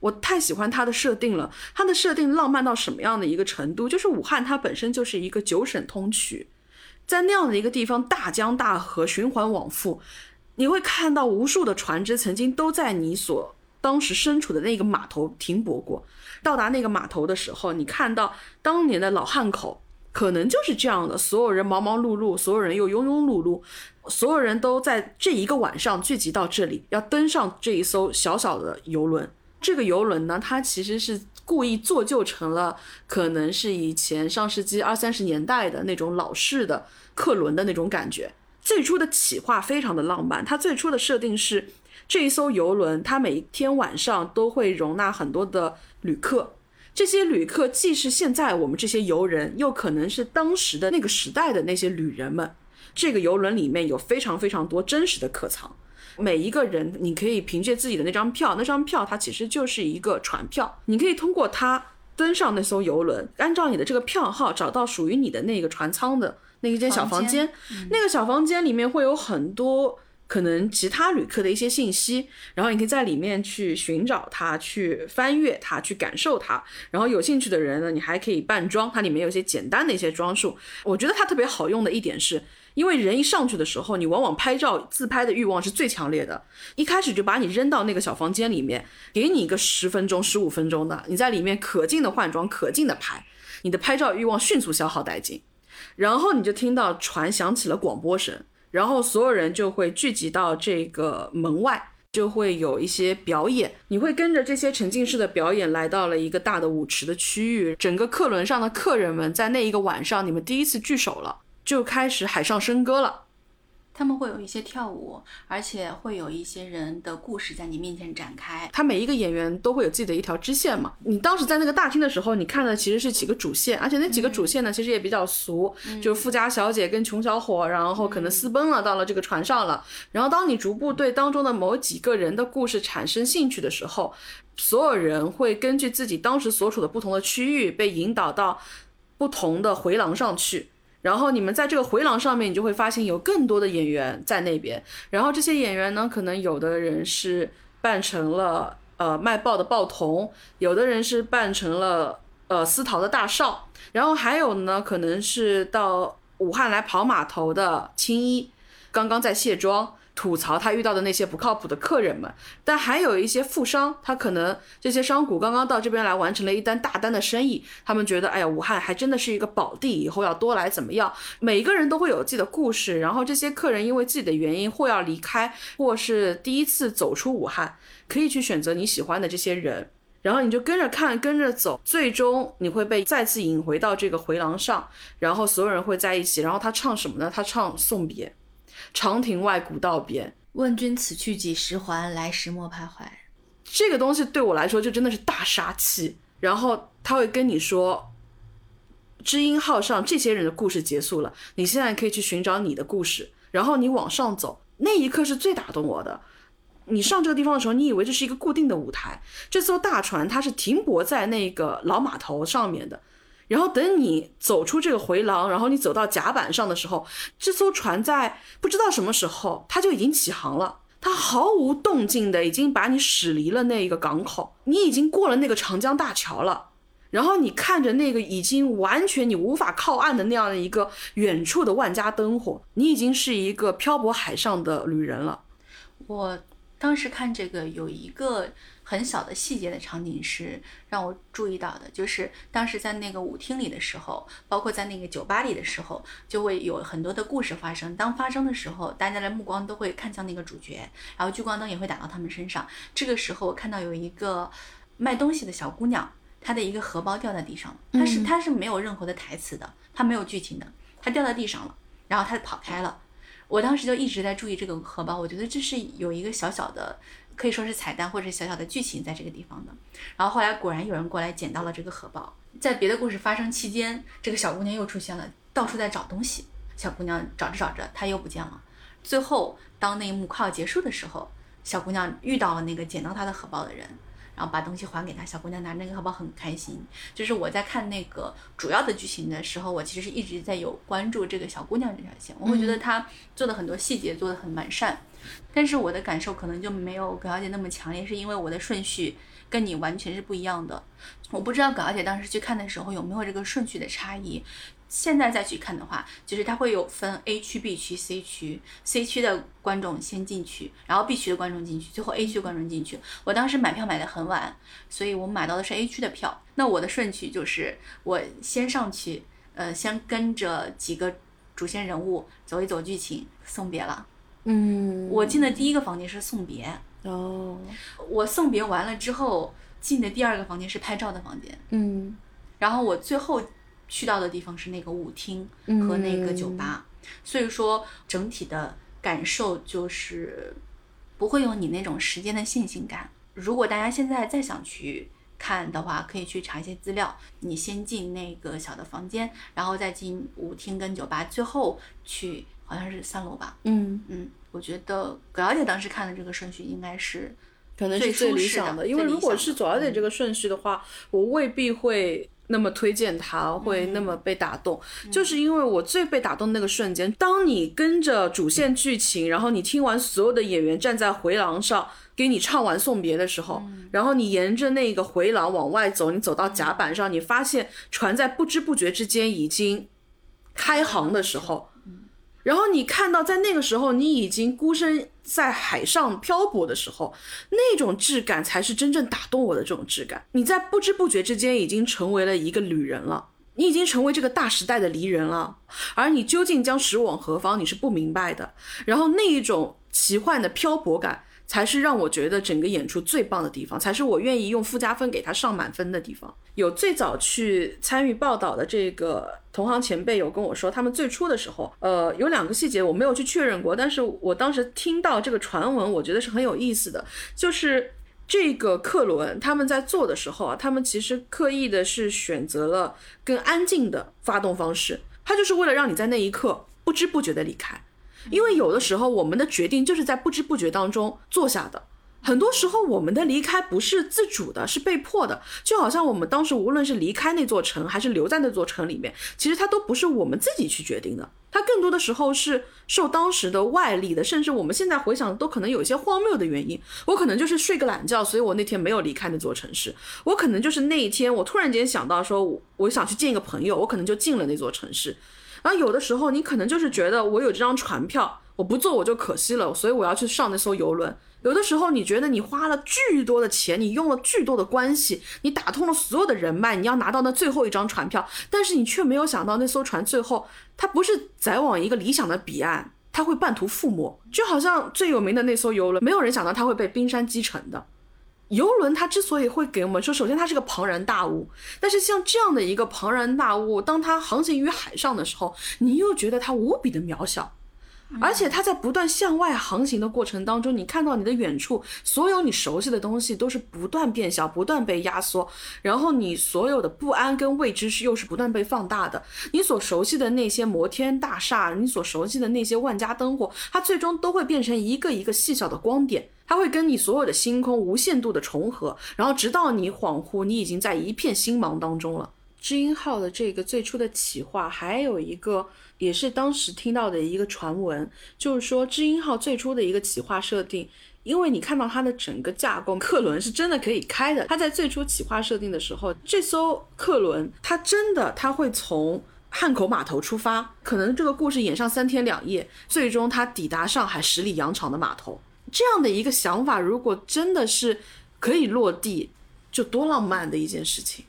[SPEAKER 1] 我太喜欢它的设定了，它的设定浪漫到什么样的一个程度？就是武汉它本身就是一个九省通衢，在那样的一个地方，大江大河循环往复，你会看到无数的船只曾经都在你所当时身处的那个码头停泊过。到达那个码头的时候，你看到当年的老汉口，可能就是这样的，所有人忙忙碌碌，所有人又庸庸碌碌，所有人都在这一个晚上聚集到这里，要登上这一艘小小的游轮。这个游轮呢，它其实是故意做旧成了，可能是以前上世纪二三十年代的那种老式的客轮的那种感觉。最初的企划非常的浪漫，它最初的设定是。这一艘游轮，它每一天晚上都会容纳很多的旅客。这些旅客既是现在我们这些游人，又可能是当时的那个时代的那些旅人们。这个游轮里面有非常非常多真实的客舱。每一个人，你可以凭借自己的那张票，那张票它其实就是一个船票，你可以通过它登上那艘游轮，按照你的这个票号找到属于你的那个船舱的那一间小房间。那个小房间里面会有很多。可能其他旅客的一些信息，然后你可以在里面去寻找它，去翻阅它，去感受它。然后有兴趣的人呢，你还可以扮装，它里面有一些简单的一些装束。我觉得它特别好用的一点是，因为人一上去的时候，你往往拍照自拍的欲望是最强烈的，一开始就把你扔到那个小房间里面，给你一个十分钟、十五分钟的，你在里面可劲的换装，可劲的拍，你的拍照欲望迅速消耗殆尽，然后你就听到船响起了广播声。然后所有人就会聚集到这个门外，就会有一些表演。你会跟着这些沉浸式的表演来到了一个大的舞池的区域。整个客轮上的客人们在那一个晚上，你们第一次聚首了，就开始海上笙歌了。
[SPEAKER 2] 他们会有一些跳舞，而且会有一些人的故事在你面前展开。
[SPEAKER 1] 他每一个演员都会有自己的一条支线嘛。你当时在那个大厅的时候，你看的其实是几个主线，而且那几个主线呢，其实也比较俗，就是富家小姐跟穷小伙，然后可能私奔了，到了这个船上了。然后当你逐步对当中的某几个人的故事产生兴趣的时候，所有人会根据自己当时所处的不同的区域，被引导到不同的回廊上去。然后你们在这个回廊上面，你就会发现有更多的演员在那边。然后这些演员呢，可能有的人是扮成了呃卖报的报童，有的人是扮成了呃私逃的大少，然后还有呢，可能是到武汉来跑码头的青衣，刚刚在卸妆。吐槽他遇到的那些不靠谱的客人们，但还有一些富商，他可能这些商贾刚刚到这边来完成了一单大单的生意，他们觉得，哎呀，武汉还真的是一个宝地，以后要多来怎么样？每一个人都会有自己的故事，然后这些客人因为自己的原因或要离开，或是第一次走出武汉，可以去选择你喜欢的这些人，然后你就跟着看，跟着走，最终你会被再次引回到这个回廊上，然后所有人会在一起，然后他唱什么呢？他唱送别。长亭外，古道边。
[SPEAKER 2] 问君此去几时还？来时莫徘徊。
[SPEAKER 1] 这个东西对我来说就真的是大杀器。然后他会跟你说，知音号上这些人的故事结束了，你现在可以去寻找你的故事。然后你往上走，那一刻是最打动我的。你上这个地方的时候，你以为这是一个固定的舞台，这艘大船它是停泊在那个老码头上面的。然后等你走出这个回廊，然后你走到甲板上的时候，这艘船在不知道什么时候它就已经起航了，它毫无动静的已经把你驶离了那一个港口，你已经过了那个长江大桥了。然后你看着那个已经完全你无法靠岸的那样的一个远处的万家灯火，你已经是一个漂泊海上的旅人了。
[SPEAKER 2] 我当时看这个有一个很小的细节的场景是让我注意到的，就是当时在那个舞厅里的时候，包括在那个酒吧里的时候，就会有很多的故事发生。当发生的时候，大家的目光都会看向那个主角，然后聚光灯也会打到他们身上。这个时候，我看到有一个卖东西的小姑娘。她的一个荷包掉在地上了，她是她是没有任何的台词的，她没有剧情的，她掉在地上了，然后她跑开了。我当时就一直在注意这个荷包，我觉得这是有一个小小的，可以说是彩蛋或者小小的剧情在这个地方的。然后后来果然有人过来捡到了这个荷包，在别的故事发生期间，这个小姑娘又出现了，到处在找东西。小姑娘找着找着，她又不见了。最后当那一幕快要结束的时候，小姑娘遇到了那个捡到她的荷包的人。然后把东西还给他，小姑娘拿那个荷包很开心。就是我在看那个主要的剧情的时候，我其实是一直在有关注这个小姑娘这条线。我会觉得她做的很多细节做的很完善，但是我的感受可能就没有葛小姐那么强烈，是因为我的顺序跟你完全是不一样的。我不知道葛小姐当时去看的时候有没有这个顺序的差异。现在再去看的话，就是它会有分 A 区、B 区、C 区，C 区的观众先进去，然后 B 区的观众进去，最后 A 区观众进去。我当时买票买的很晚，所以我买到的是 A 区的票。那我的顺序就是我先上去，呃，先跟着几个主线人物走一走剧情，送别了。
[SPEAKER 1] 嗯，
[SPEAKER 2] 我进的第一个房间是送别。
[SPEAKER 1] 哦，
[SPEAKER 2] 我送别完了之后进的第二个房间是拍照的房间。
[SPEAKER 1] 嗯，
[SPEAKER 2] 然后我最后。去到的地方是那个舞厅和那个酒吧，所以说整体的感受就是不会有你那种时间的线性感。如果大家现在再想去看的话，可以去查一些资料。你先进那个小的房间，然后再进舞厅跟酒吧，最后去好像是三楼吧。
[SPEAKER 1] 嗯
[SPEAKER 2] 嗯，我觉得葛小姐当时看的这个顺序应该是
[SPEAKER 1] 可能是最理想
[SPEAKER 2] 的，
[SPEAKER 1] 因为如果是左小姐这个顺序的话，我未必会。那么推荐他会那么被打动，就是因为我最被打动那个瞬间，当你跟着主线剧情，然后你听完所有的演员站在回廊上给你唱完送别的时候，然后你沿着那个回廊往外走，你走到甲板上，你发现船在不知不觉之间已经开航的时候。然后你看到，在那个时候，你已经孤身在海上漂泊的时候，那种质感才是真正打动我的这种质感。你在不知不觉之间已经成为了一个旅人了，你已经成为这个大时代的离人了，而你究竟将驶往何方，你是不明白的。然后那一种奇幻的漂泊感。才是让我觉得整个演出最棒的地方，才是我愿意用附加分给他上满分的地方。有最早去参与报道的这个同行前辈有跟我说，他们最初的时候，呃，有两个细节我没有去确认过，但是我当时听到这个传闻，我觉得是很有意思的，就是这个客轮他们在做的时候啊，他们其实刻意的是选择了更安静的发动方式，他就是为了让你在那一刻不知不觉的离开。因为有的时候，我们的决定就是在不知不觉当中做下的。很多时候，我们的离开不是自主的，是被迫的。就好像我们当时无论是离开那座城，还是留在那座城里面，其实它都不是我们自己去决定的。它更多的时候是受当时的外力的，甚至我们现在回想，都可能有一些荒谬的原因。我可能就是睡个懒觉，所以我那天没有离开那座城市。我可能就是那一天，我突然间想到说，我想去见一个朋友，我可能就进了那座城市。然后有的时候你可能就是觉得我有这张船票，我不坐我就可惜了，所以我要去上那艘游轮。有的时候你觉得你花了巨多的钱，你用了巨多的关系，你打通了所有的人脉，你要拿到那最后一张船票，但是你却没有想到那艘船最后它不是载往一个理想的彼岸，它会半途覆没，就好像最有名的那艘游轮，没有人想到它会被冰山击沉的。游轮它之所以会给我们说，首先它是个庞然大物，但是像这样的一个庞然大物，当它航行于海上的时候，你又觉得它无比的渺小。而且它在不断向外航行的过程当中，你看到你的远处，所有你熟悉的东西都是不断变小、不断被压缩，然后你所有的不安跟未知是又是不断被放大的。你所熟悉的那些摩天大厦，你所熟悉的那些万家灯火，它最终都会变成一个一个细小的光点，它会跟你所有的星空无限度的重合，然后直到你恍惚，你已经在一片星芒当中了。知音号的这个最初的企划，还有一个也是当时听到的一个传闻，就是说知音号最初的一个企划设定，因为你看到它的整个架构，客轮是真的可以开的。它在最初企划设定的时候，这艘客轮它真的它会从汉口码头出发，可能这个故事演上三天两夜，最终它抵达上海十里洋场的码头。这样的一个想法，如果真的是可以落地，就多浪漫的一件事情。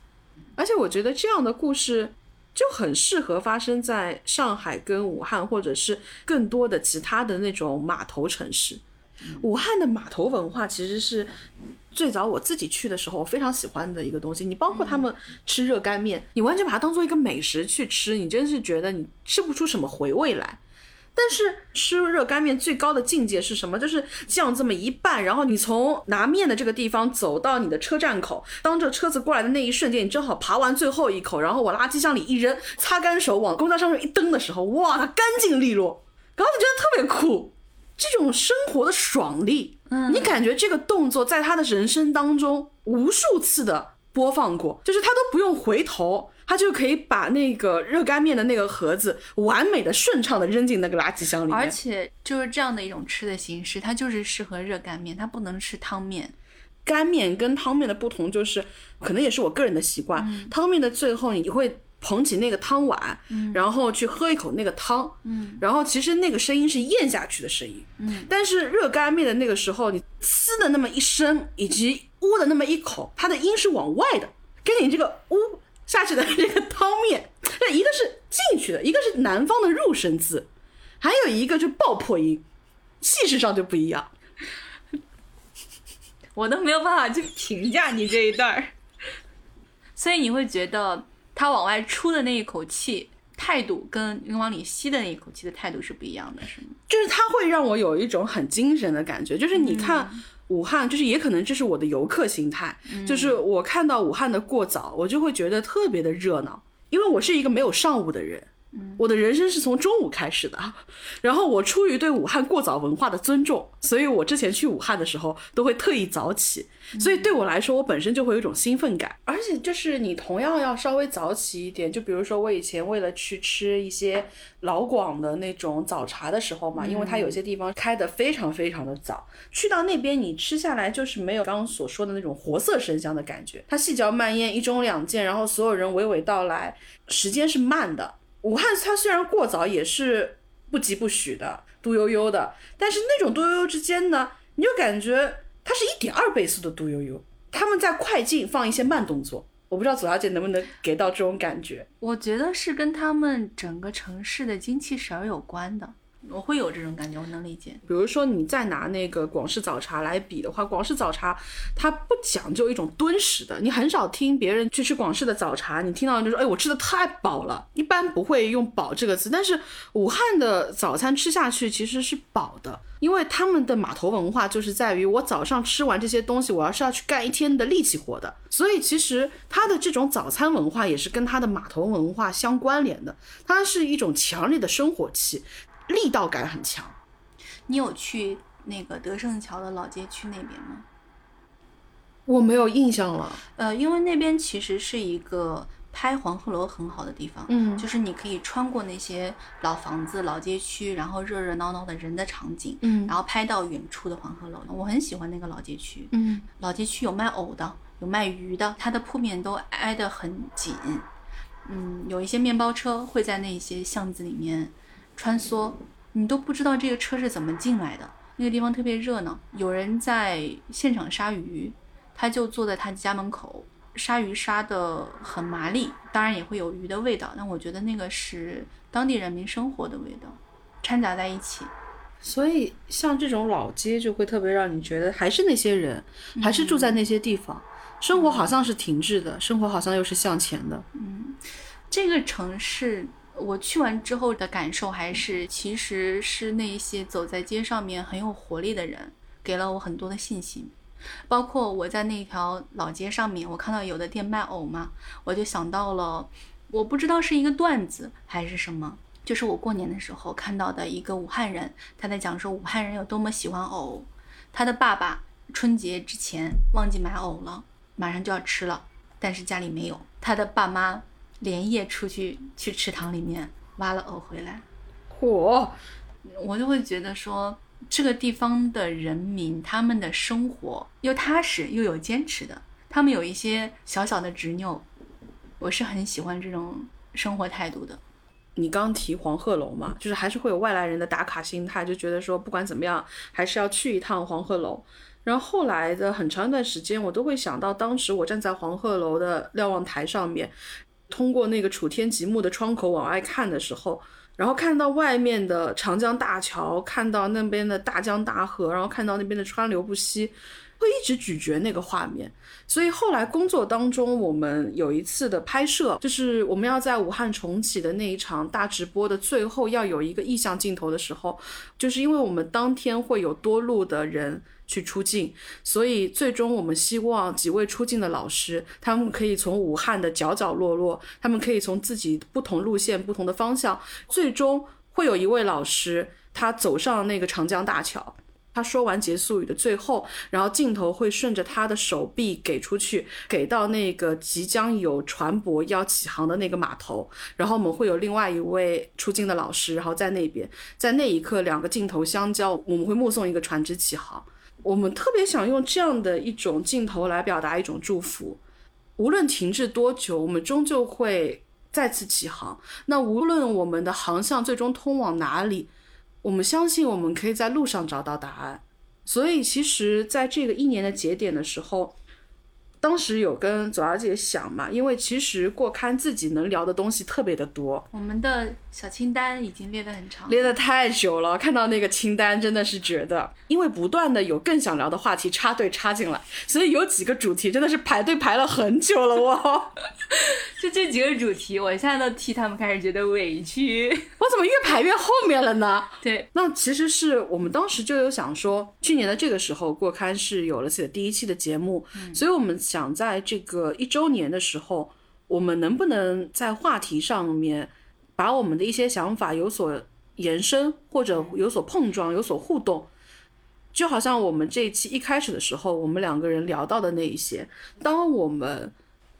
[SPEAKER 1] 而且我觉得这样的故事就很适合发生在上海跟武汉，或者是更多的其他的那种码头城市。武汉的码头文化其实是最早我自己去的时候我非常喜欢的一个东西。你包括他们吃热干面，你完全把它当做一个美食去吃，你真是觉得你吃不出什么回味来。但是吃热干面最高的境界是什么？就是酱这么一拌，然后你从拿面的这个地方走到你的车站口，当这车子过来的那一瞬间，你正好爬完最后一口，然后往垃圾箱里一扔，擦干手往公交车上一蹬的时候，哇，它干净利落，然后你觉得特别酷，这种生活的爽利，嗯你感觉这个动作在他的人生当中无数次的播放过，就是他都不用回头。他就可以把那个热干面的那个盒子完美的顺畅的扔进那个垃圾箱里面，
[SPEAKER 2] 而且就是这样的一种吃的形式，它就是适合热干面，它不能吃汤面。
[SPEAKER 1] 干面跟汤面的不同就是，可能也是我个人的习惯，汤面的最后你会捧起那个汤碗，然后去喝一口那个汤，然后其实那个声音是咽下去的声音，但是热干面的那个时候，你呲的那么一声以及呜的那么一口，它的音是往外的，跟你这个呜。下去的这个汤面，那一个是进去的，一个是南方的入声字，还有一个就爆破音，气势上就不一样。
[SPEAKER 2] 我都没有办法去评价你这一段儿，所以你会觉得他往外出的那一口气态度，跟往里吸的那一口气的态度是不一样的，是吗？
[SPEAKER 1] 就是他会让我有一种很精神的感觉，就是你看。武汉就是也可能这是我的游客心态，就是我看到武汉的过早，我就会觉得特别的热闹，因为我是一个没有上午的人。我的人生是从中午开始的，然后我出于对武汉过早文化的尊重，所以我之前去武汉的时候都会特意早起，所以对我来说，我本身就会有一种兴奋感。而且就是你同样要稍微早起一点，就比如说我以前为了去吃一些老广的那种早茶的时候嘛，因为它有些地方开的非常非常的早，去到那边你吃下来就是没有刚刚所说的那种活色生香的感觉，它细嚼慢咽，一盅两件，然后所有人娓娓道来，时间是慢的。武汉它虽然过早，也是不疾不徐的，嘟悠悠的。但是那种嘟悠悠之间呢，你就感觉它是一点二倍速的嘟悠悠。他们在快进放一些慢动作，我不知道左小姐能不能给到这种感觉。
[SPEAKER 2] 我觉得是跟他们整个城市的精气神儿有关的。我会有这种感觉，我能理解。
[SPEAKER 1] 比如说，你再拿那个广式早茶来比的话，广式早茶它不讲究一种敦实的，你很少听别人去吃广式的早茶，你听到就说，哎，我吃的太饱了，一般不会用饱这个词。但是武汉的早餐吃下去其实是饱的，因为他们的码头文化就是在于我早上吃完这些东西，我要是要去干一天的力气活的，所以其实它的这种早餐文化也是跟它的码头文化相关联的，它是一种强烈的生活气。力道感很强。
[SPEAKER 2] 你有去那个德胜桥的老街区那边吗？
[SPEAKER 1] 我没有印象了。
[SPEAKER 2] 呃，因为那边其实是一个拍黄鹤楼很好的地方。嗯，就是你可以穿过那些老房子、老街区，然后热热闹闹的人的场景，嗯，然后拍到远处的黄鹤楼。我很喜欢那个老街区。嗯，老街区有卖藕的，有卖鱼的，它的铺面都挨得很紧。嗯，有一些面包车会在那些巷子里面。穿梭，你都不知道这个车是怎么进来的。那个地方特别热闹，有人在现场杀鱼，他就坐在他家门口，杀鱼杀的很麻利，当然也会有鱼的味道。但我觉得那个是当地人民生活的味道，掺杂在一起。
[SPEAKER 1] 所以像这种老街就会特别让你觉得还是那些人，还是住在那些地方，生活好像是停滞的，生活好像又是向前的。
[SPEAKER 2] 嗯，这个城市。我去完之后的感受还是，其实是那些走在街上面很有活力的人，给了我很多的信心。包括我在那条老街上面，我看到有的店卖藕嘛，我就想到了，我不知道是一个段子还是什么，就是我过年的时候看到的一个武汉人，他在讲说武汉人有多么喜欢藕，他的爸爸春节之前忘记买藕了，马上就要吃了，但是家里没有，他的爸妈。连夜出去去池塘里面挖了藕回来。
[SPEAKER 1] 嚯！
[SPEAKER 2] 我就会觉得说，这个地方的人民，他们的生活又踏实又有坚持的，他们有一些小小的执拗，我是很喜欢这种生活态度的。
[SPEAKER 1] 你刚提黄鹤楼嘛，就是还是会有外来人的打卡心态，就觉得说不管怎么样，还是要去一趟黄鹤楼。然后后来的很长一段时间，我都会想到当时我站在黄鹤楼的瞭望台上面，通过那个楚天极目的窗口往外看的时候。然后看到外面的长江大桥，看到那边的大江大河，然后看到那边的川流不息，会一直咀嚼那个画面。所以后来工作当中，我们有一次的拍摄，就是我们要在武汉重启的那一场大直播的最后要有一个意向镜头的时候，就是因为我们当天会有多路的人。去出镜，所以最终我们希望几位出镜的老师，他们可以从武汉的角角落落，他们可以从自己不同路线、不同的方向，最终会有一位老师，他走上那个长江大桥，他说完结束语的最后，然后镜头会顺着他的手臂给出去，给到那个即将有船舶要起航的那个码头，然后我们会有另外一位出镜的老师，然后在那边，在那一刻两个镜头相交，我们会目送一个船只起航。我们特别想用这样的一种镜头来表达一种祝福，无论停滞多久，我们终究会再次起航。那无论我们的航向最终通往哪里，我们相信我们可以在路上找到答案。所以，其实在这个一年的节点的时候。当时有跟左小姐想嘛，因为其实过刊自己能聊的东西特别的多，
[SPEAKER 2] 我们的小清单已经列得很长，
[SPEAKER 1] 列得太久了。看到那个清单，真的是觉得，因为不断的有更想聊的话题插队插进来，所以有几个主题真的是排队排了很久了。哇
[SPEAKER 2] 就这几个主题，我现在都替他们开始觉得委屈。
[SPEAKER 1] 我怎么越排越后面了呢？
[SPEAKER 2] 对，
[SPEAKER 1] 那其实是我们当时就有想说，去年的这个时候过刊是有了自己的第一期的节目，所以我们。想在这个一周年的时候，我们能不能在话题上面把我们的一些想法有所延伸，或者有所碰撞、有所互动？就好像我们这一期一开始的时候，我们两个人聊到的那一些，当我们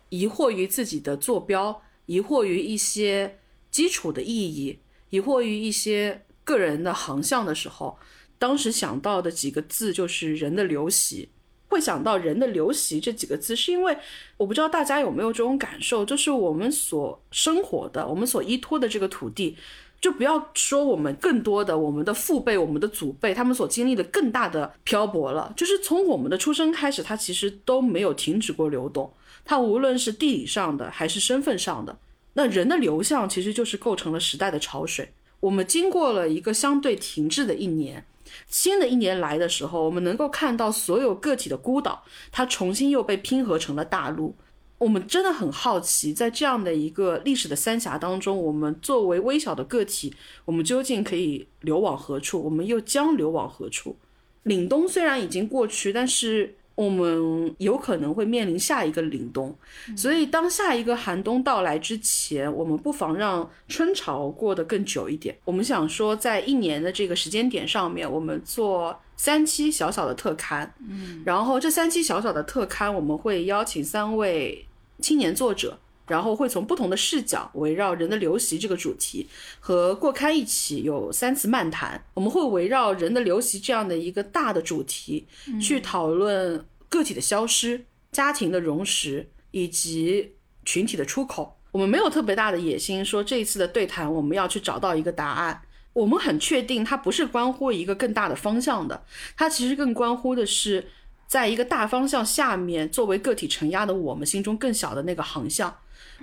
[SPEAKER 1] 疑惑于自己的坐标，疑惑于一些基础的意义，疑惑于一些个人的航向的时候，当时想到的几个字就是“人的流习”。会想到“人的流习”这几个字，是因为我不知道大家有没有这种感受，就是我们所生活的、我们所依托的这个土地，就不要说我们更多的、我们的父辈、我们的祖辈，他们所经历的更大的漂泊了。就是从我们的出生开始，它其实都没有停止过流动。它无论是地理上的还是身份上的，那人的流向其实就是构成了时代的潮水。我们经过了一个相对停滞的一年。新的一年来的时候，我们能够看到所有个体的孤岛，它重新又被拼合成了大陆。我们真的很好奇，在这样的一个历史的三峡当中，我们作为微小的个体，我们究竟可以流往何处？我们又将流往何处？凛冬虽然已经过去，但是。我们有可能会面临下一个凛冬，所以当下一个寒冬到来之前，我们不妨让春潮过得更久一点。我们想说，在一年的这个时间点上面，我们做三期小小的特刊，
[SPEAKER 2] 嗯，
[SPEAKER 1] 然后这三期小小的特刊，我们会邀请三位青年作者。然后会从不同的视角，围绕人的流习这个主题，和过刊一起有三次漫谈。我们会围绕人的流习这样的一个大的主题，去讨论个体的消失、家庭的荣食以及群体的出口。我们没有特别大的野心，说这一次的对谈我们要去找到一个答案。我们很确定，它不是关乎一个更大的方向的，它其实更关乎的是，在一个大方向下面，作为个体承压的我们心中更小的那个航向。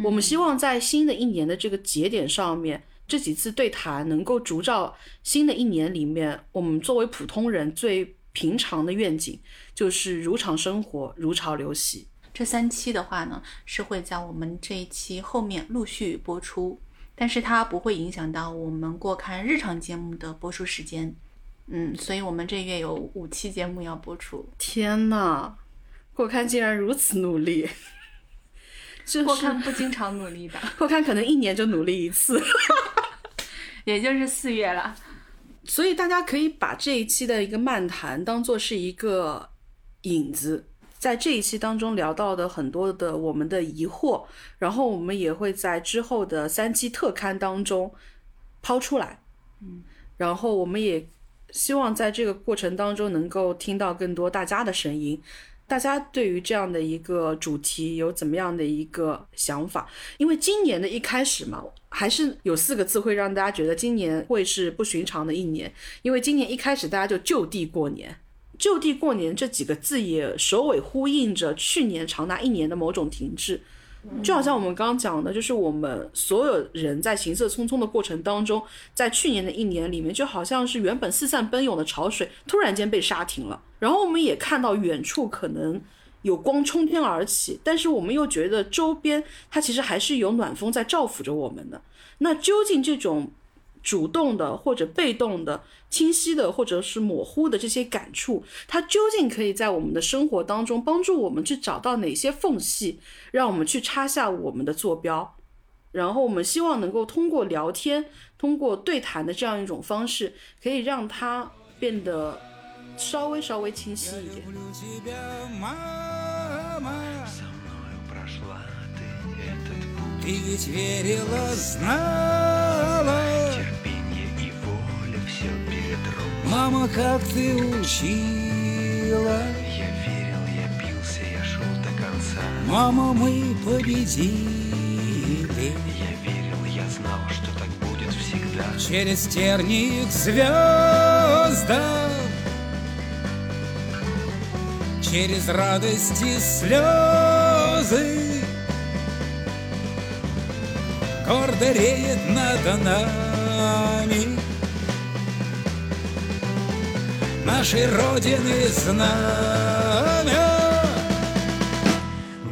[SPEAKER 1] 我们希望在新的一年的这个节点上面，这几次对谈能够烛照新的一年里面，我们作为普通人最平常的愿景，就是如常生活，如潮流洗。
[SPEAKER 2] 这三期的话呢，是会在我们这一期后面陆续播出，但是它不会影响到我们过看日常节目的播出时间。嗯，所以我们这月有五期节目要播出。
[SPEAKER 1] 天呐，过刊竟然如此努力！
[SPEAKER 2] 破刊不经常努力的，
[SPEAKER 1] 破刊可能一年就努力一次，
[SPEAKER 2] 也就是四月了。
[SPEAKER 1] 所以大家可以把这一期的一个漫谈当做是一个引子，在这一期当中聊到的很多的我们的疑惑，然后我们也会在之后的三期特刊当中抛出来。嗯，然后我们也希望在这个过程当中能够听到更多大家的声音。大家对于这样的一个主题有怎么样的一个想法？因为今年的一开始嘛，还是有四个字会让大家觉得今年会是不寻常的一年。因为今年一开始大家就就地过年，就地过年这几个字也首尾呼应着去年长达一年的某种停滞。就好像我们刚刚讲的，就是我们所有人在行色匆匆的过程当中，在去年的一年里面，就好像是原本四散奔涌的潮水突然间被刹停了。然后我们也看到远处可能有光冲天而起，但是我们又觉得周边它其实还是有暖风在照拂着我们的。那究竟这种？主动的或者被动的、清晰的或者是模糊的这些感触，它究竟可以在我们的生活当中帮助我们去找到哪些缝隙，让我们去插下我们的坐标？然后我们希望能够通过聊天、通过对谈的这样一种方式，可以让它变得稍微稍微清晰一点。
[SPEAKER 3] Мама, как ты учила.
[SPEAKER 4] Я верил, я бился, я шел до конца.
[SPEAKER 3] Мама, мы победили.
[SPEAKER 4] Я верил, я знал, что так будет всегда.
[SPEAKER 3] Через терник звезда. Через радости слезы. Гордо реет над нами нашей Родины знамя.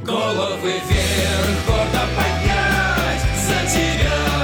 [SPEAKER 3] Головы вверх, гордо поднять за тебя,